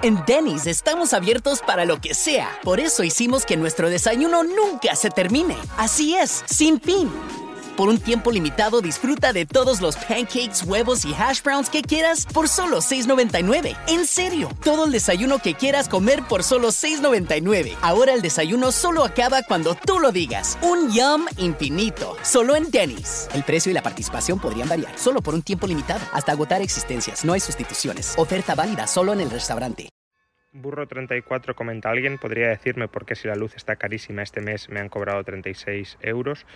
En Denny's estamos abiertos para lo que sea. Por eso hicimos que nuestro desayuno nunca se termine. Así es, sin fin. Por un tiempo limitado disfruta de todos los pancakes, huevos y hash browns que quieras por solo $6.99. En serio, todo el desayuno que quieras comer por solo $6.99. Ahora el desayuno solo acaba cuando tú lo digas. Un yum infinito. Solo en Denny's. El precio y la participación podrían variar. Solo por un tiempo limitado. Hasta agotar existencias. No hay sustituciones. Oferta válida solo en el restaurante. Burro34 comenta alguien, podría decirme por qué si la luz está carísima este mes me han cobrado 36 euros.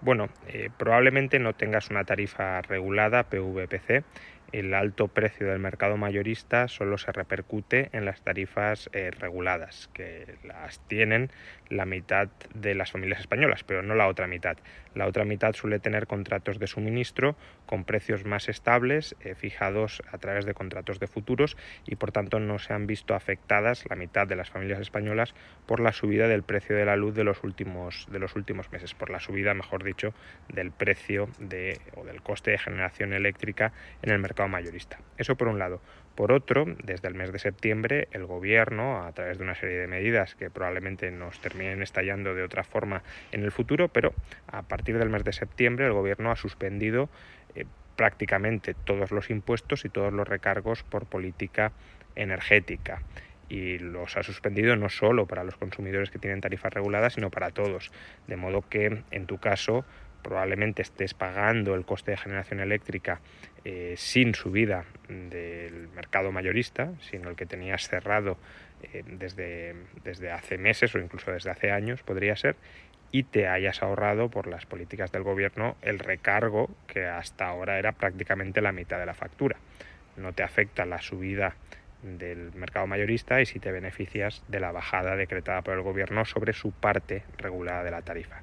Bueno, eh, probablemente no tengas una tarifa regulada PVPC. El alto precio del mercado mayorista solo se repercute en las tarifas eh, reguladas, que las tienen la mitad de las familias españolas, pero no la otra mitad. La otra mitad suele tener contratos de suministro con precios más estables, eh, fijados a través de contratos de futuros y por tanto no se han visto afectadas la mitad de las familias españolas por la subida del precio de la luz de los últimos, de los últimos meses, por la subida, mejor dicho, del precio de, o del coste de generación eléctrica en el mercado mayorista. Eso por un lado. Por otro, desde el mes de septiembre, el Gobierno, a través de una serie de medidas que probablemente nos terminen estallando de otra forma en el futuro, pero a partir del mes de septiembre el Gobierno ha suspendido eh, prácticamente todos los impuestos y todos los recargos por política energética y los ha suspendido no solo para los consumidores que tienen tarifas reguladas, sino para todos. De modo que en tu caso probablemente estés pagando el coste de generación eléctrica eh, sin subida del mercado mayorista, sino el que tenías cerrado eh, desde, desde hace meses o incluso desde hace años, podría ser, y te hayas ahorrado por las políticas del gobierno el recargo que hasta ahora era prácticamente la mitad de la factura. No te afecta la subida del mercado mayorista y si te beneficias de la bajada decretada por el gobierno sobre su parte regulada de la tarifa.